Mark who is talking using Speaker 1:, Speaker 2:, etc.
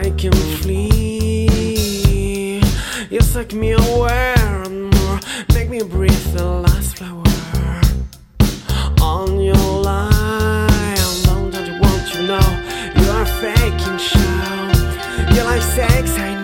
Speaker 1: I can flee. You suck me aware and more, make me breathe the last flower on your lie. Alone, don't you want to know you are faking show? You like sex, I